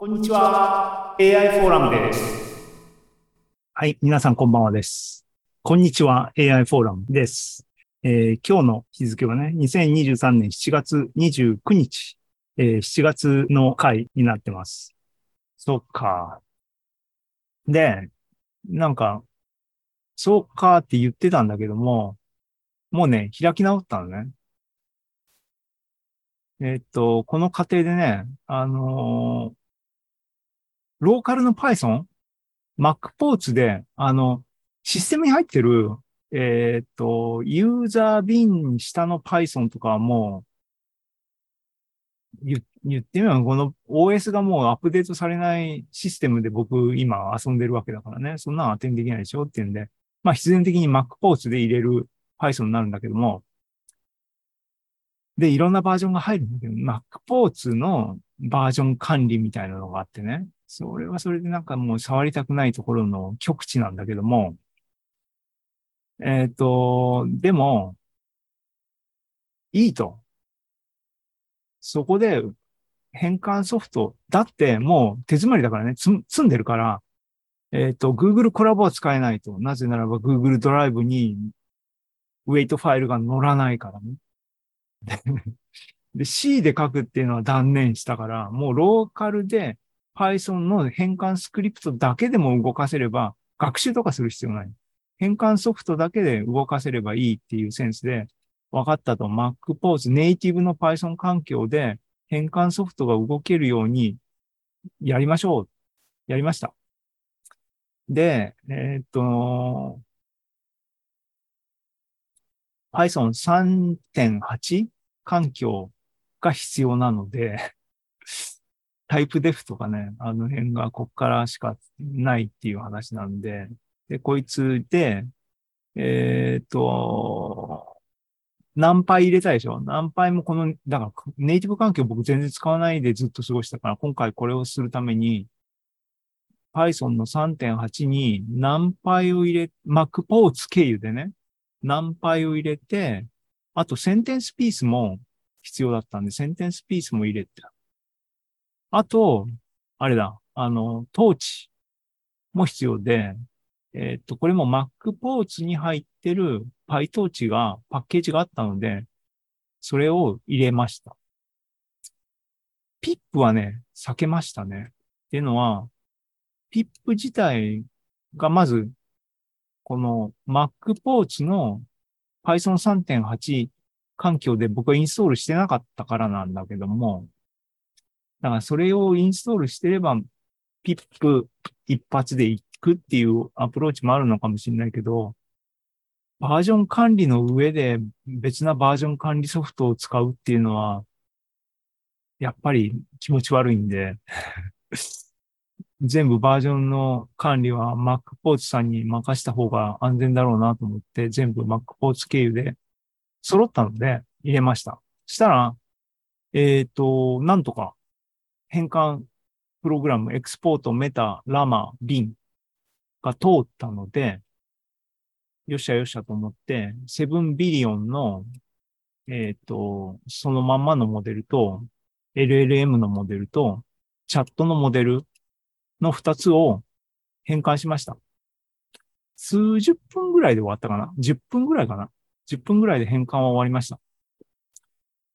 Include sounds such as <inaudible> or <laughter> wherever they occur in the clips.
こんにちは。AI フォーラムです。はい、皆さんこんばんはです。こんにちは、AI フォーラムです。えー今日の日付はね、2023年7月29日、えー7月の回になってます。そっか。で、なんか、そうかって言ってたんだけども、もうね、開き直ったのね。えーっと、この過程でね、あのーローカルの Python、Mac ポーツで、あの、システムに入ってる、えーっと、ユーザー便下の Python とかはもう、言言ってみれば、この OS がもうアップデートされないシステムで僕今遊んでるわけだからね、そんなの当てにできないでしょっていうんで、まあ必然的に Mac ポーツで入れる Python になるんだけども、で、いろんなバージョンが入るんだけど、Mac ポーツのバージョン管理みたいなのがあってね、それはそれでなんかもう触りたくないところの極地なんだけども、えっ、と、でも、いいと。そこで変換ソフト、だってもう手詰まりだからね、つ積んでるから、えっ、と、Google コラボは使えないと。なぜならば Google ドライブにウェイトファイルが乗らないからね。で、C で書くっていうのは断念したから、もうローカルで Python の変換スクリプトだけでも動かせれば、学習とかする必要ない。変換ソフトだけで動かせればいいっていうセンスで、分かったと。Mac ポーズ、ネイティブの Python 環境で変換ソフトが動けるようにやりましょう。やりました。で、えーっと、Python 3.8環境が必要なので、タイプデフとかね、あの辺がこっからしかないっていう話なんで、で、こいつで、えーっと、何倍入れたでしょ？何倍もこの、だからネイティブ環境僕全然使わないでずっと過ごしたから、今回これをするために、Python の3.8に何倍を入れ、Mac ポーツ経由でね、何倍を入れて、あとセンテンスピースも必要だったんで、センテンスピースも入れて。あと、あれだ、あの、トーチも必要で、えーっと、これも Mac ポーツに入ってる PyTorch が、パッケージがあったので、それを入れました。PIP はね、避けましたね。っていうのは、PIP 自体がまず、この Mac ポーチの Python 3.8環境で僕はインストールしてなかったからなんだけども、だからそれをインストールしてれば、PIP 一発でいくっていうアプローチもあるのかもしれないけど、バージョン管理の上で別なバージョン管理ソフトを使うっていうのは、やっぱり気持ち悪いんで、<laughs> 全部バージョンの管理は Mac ポーツさんに任した方が安全だろうなと思って、全部 Mac ポーツ経由で揃ったので入れました。したら、えっ、と、なんとか変換プログラム、エクスポート、メタ、ラマ、ビンが通ったので、よっしゃよっしゃと思って、7ビリオンの、えっ、と、そのまんまのモデルと、LLM のモデルと、チャットのモデルの2つを変換しました。数十分ぐらいで終わったかな ?10 分ぐらいかな ?10 分ぐらいで変換は終わりました。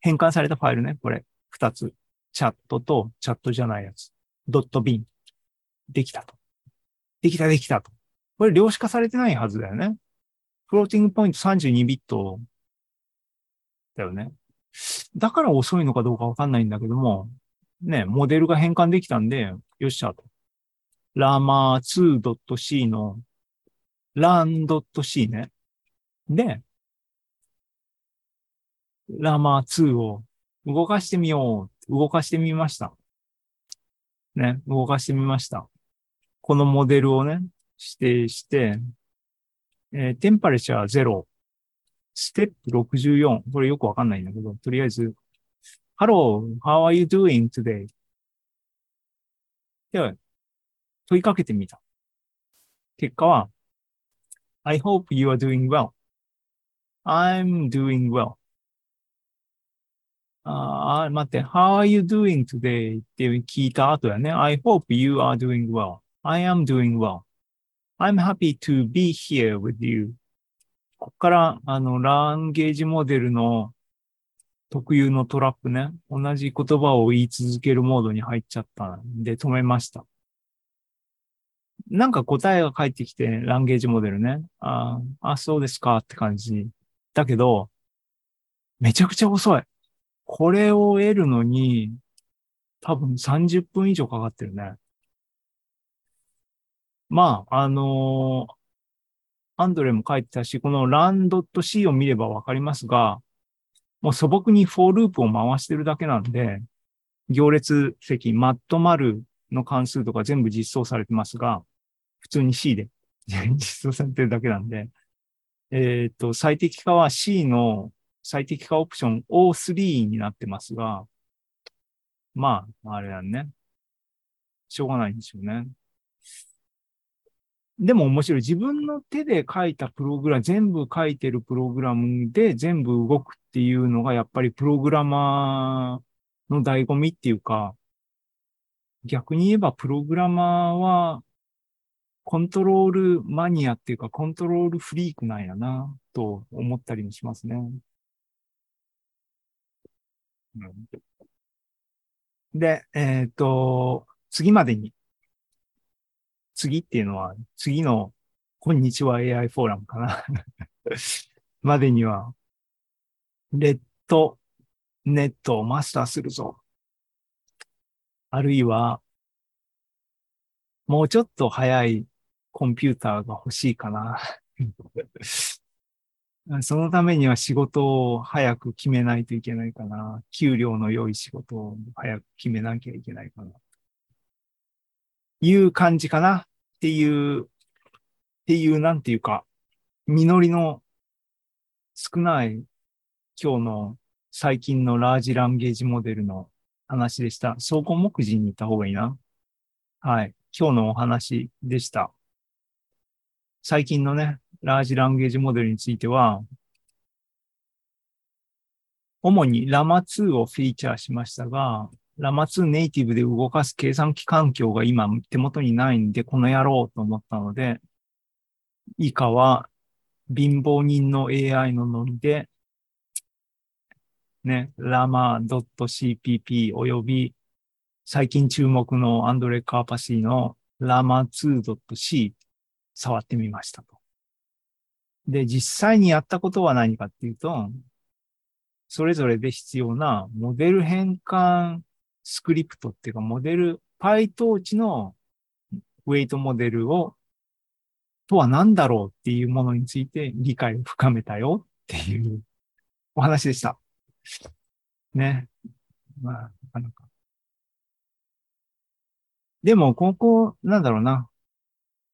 変換されたファイルね、これ、2つ。チャットとチャットじゃないやつ。ドットビン。できたと。できたできたと。これ量子化されてないはずだよね。フローティングポイント32ビットだよね。だから遅いのかどうかわかんないんだけども、ね、モデルが変換できたんで、よっしゃと。ラマー 2.c の lan.c ね。で、ラマー2を動かしてみよう。動かしてみました。ね、動かしてみました。このモデルをね、指定して、えー、テンパレチャー0、ステップ64。これよくわかんないんだけど、とりあえず、Hello, how are you doing today? で、問いかけてみた。結果は、I hope you are doing well. I'm doing well. ああ、待って、How are you doing today? って聞いた後やね。I hope you are doing well.I am doing well.I'm happy to be here with you. ここから、あの、ランゲージモデルの特有のトラップね。同じ言葉を言い続けるモードに入っちゃったんで止めました。なんか答えが返ってきて、ランゲージモデルね。ああ、そうですかって感じ。だけど、めちゃくちゃ遅い。これを得るのに、多分30分以上かかってるね。まあ、あのー、アンドレも書いてたし、このランドット C を見ればわかりますが、もう素朴にフォーループを回してるだけなんで、行列積、matmul の関数とか全部実装されてますが、普通に C で <laughs> 実装されてるだけなんで、えっ、ー、と、最適化は C の最適化オプション O3 になってますが、まあ、あれだね。しょうがないんですよね。でも面白い。自分の手で書いたプログラム、全部書いてるプログラムで全部動くっていうのが、やっぱりプログラマーの醍醐味っていうか、逆に言えばプログラマーはコントロールマニアっていうか、コントロールフリークなんやな、と思ったりもしますね。うん、で、えっ、ー、と、次までに次っていうのは、次の、こんにちは AI フォーラムかな <laughs> までには、レッドネットをマスターするぞ。あるいは、もうちょっと早いコンピューターが欲しいかな。そのためには仕事を早く決めないといけないかな。給料の良い仕事を早く決めなきゃいけないかな。いう感じかな。っていう、っていう、なんていうか、実りの少ない今日の最近のラージランゲージモデルの話でした。総合目次に行った方がいいな。はい。今日のお話でした。最近のね、ラージランゲージモデルについては、主にラマ2をフィーチャーしましたが、ラマ2ネイティブで動かす計算機環境が今手元にないんで、この野郎と思ったので、以下は貧乏人の AI のノリで、ね、ラマ .cpp および最近注目のアンドレ・カーパシーのラマ 2.c 触ってみましたと。で、実際にやったことは何かっていうと、それぞれで必要なモデル変換スクリプトっていうかモデル、PyTorch のウェイトモデルを、とは何だろうっていうものについて理解を深めたよっていうお話でした。ね。まあ、なかなか。でも、ここ、なんだろうな。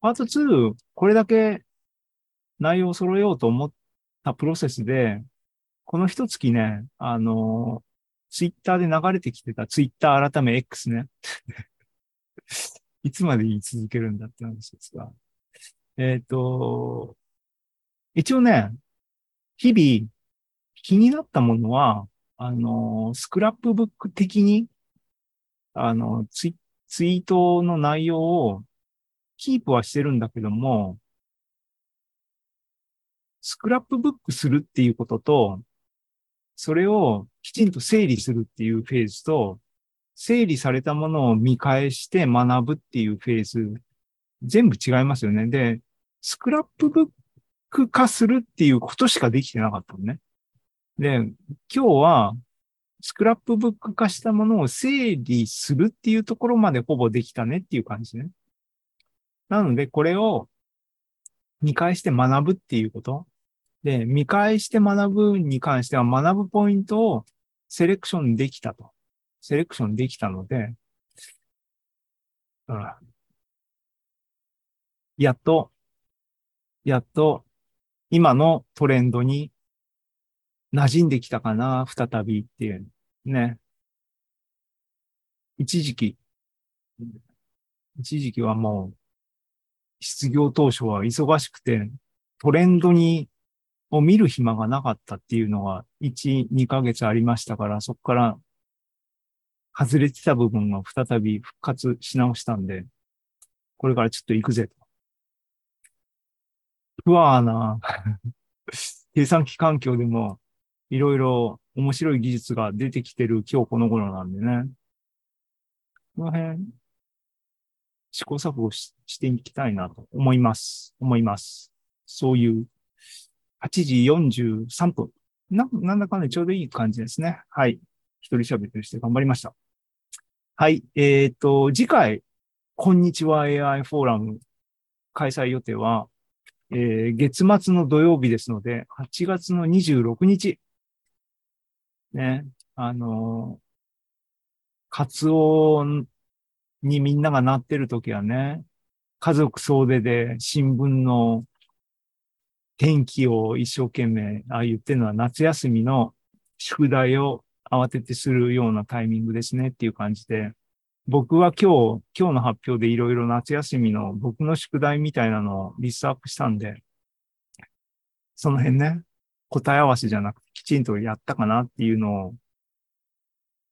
パート2、これだけ内容を揃えようと思ったプロセスで、この一月ね、あのツイッターで流れてきてたツイッター改め X ね。<laughs> いつまで言い続けるんだって話ですが。えっ、ー、と、一応ね、日々気になったものは、あの、スクラップブック的に、あの、ツイツイートの内容をキープはしてるんだけども、スクラップブックするっていうことと、それをきちんと整理するっていうフェーズと、整理されたものを見返して学ぶっていうフェーズ、全部違いますよね。で、スクラップブック化するっていうことしかできてなかったのね。で、今日は、スクラップブック化したものを整理するっていうところまでほぼできたねっていう感じね。なので、これを見返して学ぶっていうこと。で、見返して学ぶに関しては学ぶポイントをセレクションできたと。セレクションできたので、うん、やっと、やっと今のトレンドに馴染んできたかな、再びっていうね。一時期、一時期はもう、失業当初は忙しくて、トレンドにを見る暇がなかったっていうのが1、2ヶ月ありましたから、そこから外れてた部分が再び復活し直したんで、これからちょっと行くぜと。不安な計算機環境でもいろいろ面白い技術が出てきてる今日この頃なんでね。この辺、試行錯誤ししていきたいなと思います。思います。そういう8時43分。な、なんだかんだちょうどいい感じですね。はい。一人喋ってして頑張りました。はい。えっ、と、次回、こんにちは AI フォーラム開催予定は、えー、月末の土曜日ですので、8月の26日。ね。あのー、カツオにみんながなってる時はね、家族総出で新聞の天気を一生懸命、ああ言ってるのは夏休みの宿題を慌ててするようなタイミングですねっていう感じで、僕は今日、今日の発表でいろいろ夏休みの僕の宿題みたいなのをリストアップしたんで、その辺ね、答え合わせじゃなくてきちんとやったかなっていうのを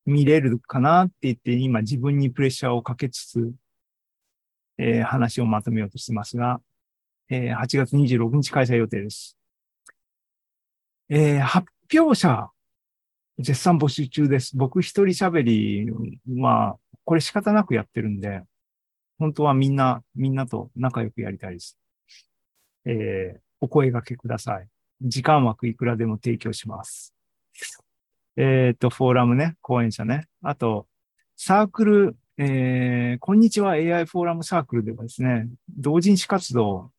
見れるかなって言って、今自分にプレッシャーをかけつつ、えー、話をまとめようとしてますが、えー、8月26日開催予定です。えー、発表者、絶賛募集中です。僕一人喋りは、これ仕方なくやってるんで、本当はみんな、みんなと仲良くやりたいです。えー、お声掛けください。時間枠いくらでも提供します。えっ、ー、と、フォーラムね、講演者ね。あと、サークル、えー、こんにちは AI フォーラムサークルではですね、同人誌活動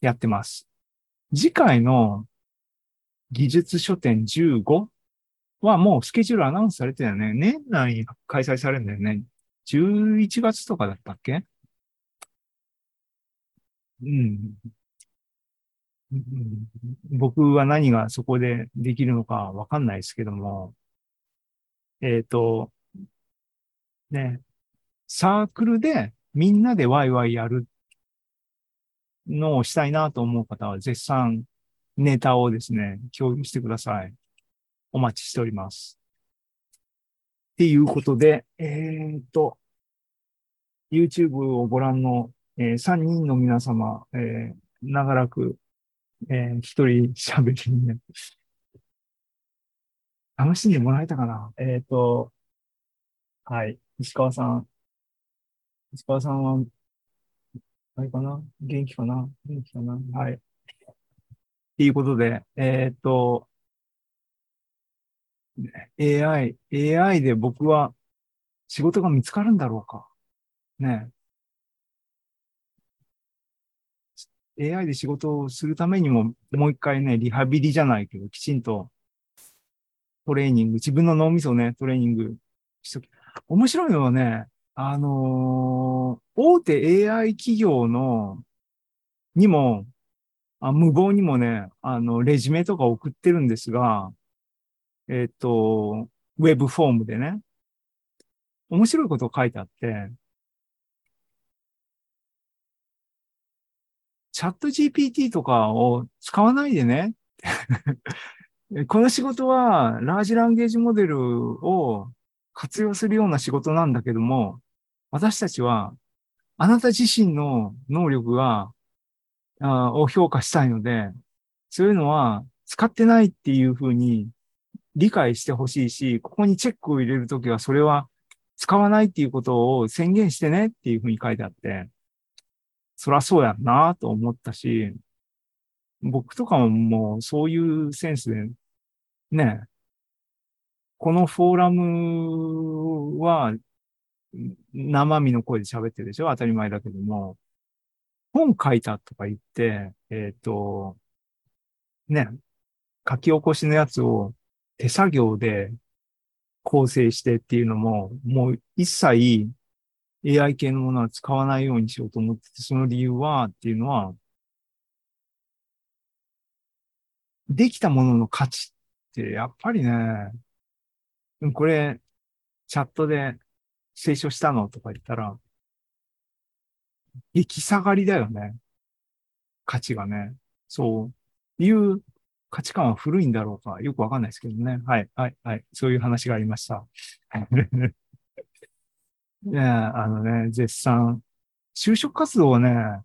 やってます。次回の技術書店15はもうスケジュールアナウンスされてたよね。年内に開催されるんだよね。11月とかだったっけ？うん。僕は何がそこでできるのかわかんないですけども、えっ、ー、と、ね、サークルでみんなでワイワイやるのをしたいなと思う方は絶賛ネタをですね、共有してください。お待ちしております。っていうことで、えー、っと、YouTube をご覧の、えー、3人の皆様、えー、長らく、えー、一人喋りにね、楽しんでもらえたかな？えっ、ー、と、はい。石川さん。石川さんは、あれかな？元気かな？元気かな？はい。っていうことで、えっ、と、AI、AI で僕は仕事が見つかるんだろうか？ね。AI で仕事をするためにも、もう一回ね、リハビリじゃないけど、きちんとトレーニング、自分の脳みそをね、トレーニングしとき。面白いのはね、あのー、大手 AI 企業の、にも、あ無謀にもね、あの、レジュメとか送ってるんですが、えっ、と、ウェブフォームでね、面白いこと書いてあって、チャット GPT とかを使わないでね。<laughs> この仕事は、ラージランゲージモデルを活用するような仕事なんだけども、私たちは、あなた自身の能力が、あを評価したいので、そういうのは使ってないっていうふうに理解してほしいし、ここにチェックを入れるときはそれは使わないっていうことを宣言してねっていうふうに書いてあって、そらそうやんなと思ったし、僕とかももうそういうセンスで、ね、このフォーラムは生身の声で喋ってるでしょ？当たり前だけども、本書いたとか言って、えっ、ー、と、ね、書き起こしのやつを手作業で構成してっていうのも、もう一切 AI 系のものは使わないようにしようと思ってて、その理由はっていうのは、できたものの価値ってやっぱりね、これ、チャットで清書したのとか言ったら、激下がりだよね。価値がね。そういう価値観は古いんだろうか、よくわかんないですけどね。はい、はい、はい。そういう話がありました。<laughs> いや、あのね、絶賛。就職活動はね、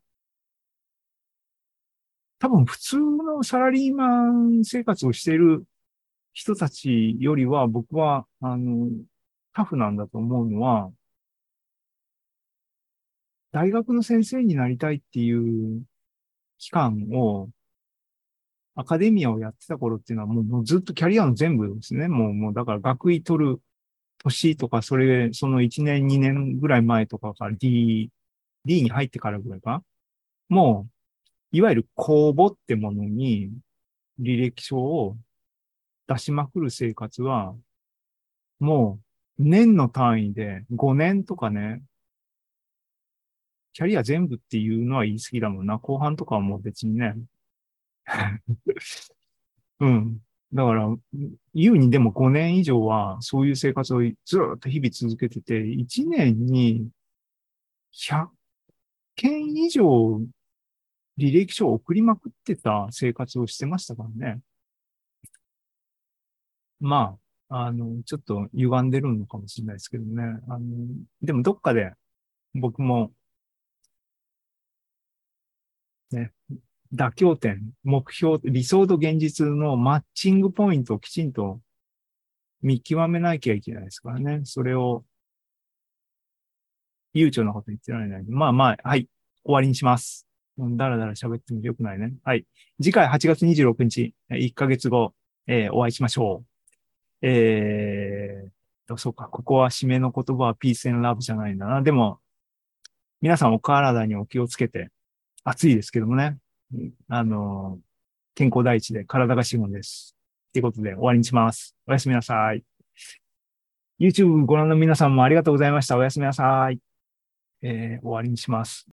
多分普通のサラリーマン生活をしている人たちよりは僕は、あの、タフなんだと思うのは、大学の先生になりたいっていう期間を、アカデミアをやってた頃っていうのはもうもうずっとキャリアの全部ですね。もう、もうだから学位取る年とか、それ、その1年、2年ぐらい前とかから D、D に入ってからぐらいかもう、いわゆる公募ってものに履歴書を出しまくる生活は、もう年の単位で5年とかね、キャリア全部っていうのは言い過ぎだもんな。後半とかはもう別にね。<laughs> うん。だから、言うにでも5年以上はそういう生活をずっと日々続けてて、1年に100件以上履歴書を送りまくってた生活をしてましたからね。まあ、あの、ちょっと歪んでるのかもしれないですけどね。あの、でもどっかで僕もね、妥協点、目標、理想と現実のマッチングポイントをきちんと見極めなきゃいけないですからね。それを、悠長なこと言ってられない。まあまあ、はい。終わりにします。だらだら喋ってもよくないね。はい。次回8月26日、1ヶ月後、えー、お会いしましょう。えー、そうか、ここは締めの言葉はピース and ラブじゃないんだな。でも、皆さんお体にお気をつけて、暑いですけどもね。あの、健康第一で体が資本です。ということで終わりにします。おやすみなさい。YouTube ご覧の皆さんもありがとうございました。おやすみなさい。えー、終わりにします。